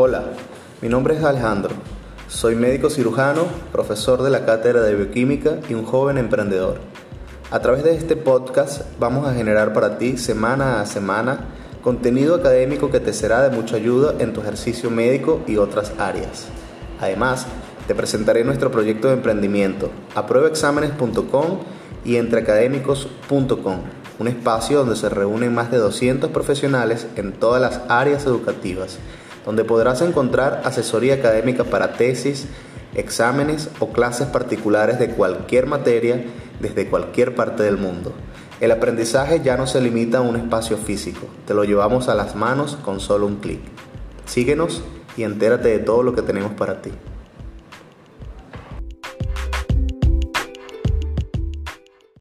Hola, mi nombre es Alejandro. Soy médico cirujano, profesor de la cátedra de bioquímica y un joven emprendedor. A través de este podcast vamos a generar para ti semana a semana contenido académico que te será de mucha ayuda en tu ejercicio médico y otras áreas. Además, te presentaré nuestro proyecto de emprendimiento, apruebaexámenes.com y entreacadémicos.com, un espacio donde se reúnen más de 200 profesionales en todas las áreas educativas donde podrás encontrar asesoría académica para tesis, exámenes o clases particulares de cualquier materia desde cualquier parte del mundo. El aprendizaje ya no se limita a un espacio físico, te lo llevamos a las manos con solo un clic. Síguenos y entérate de todo lo que tenemos para ti.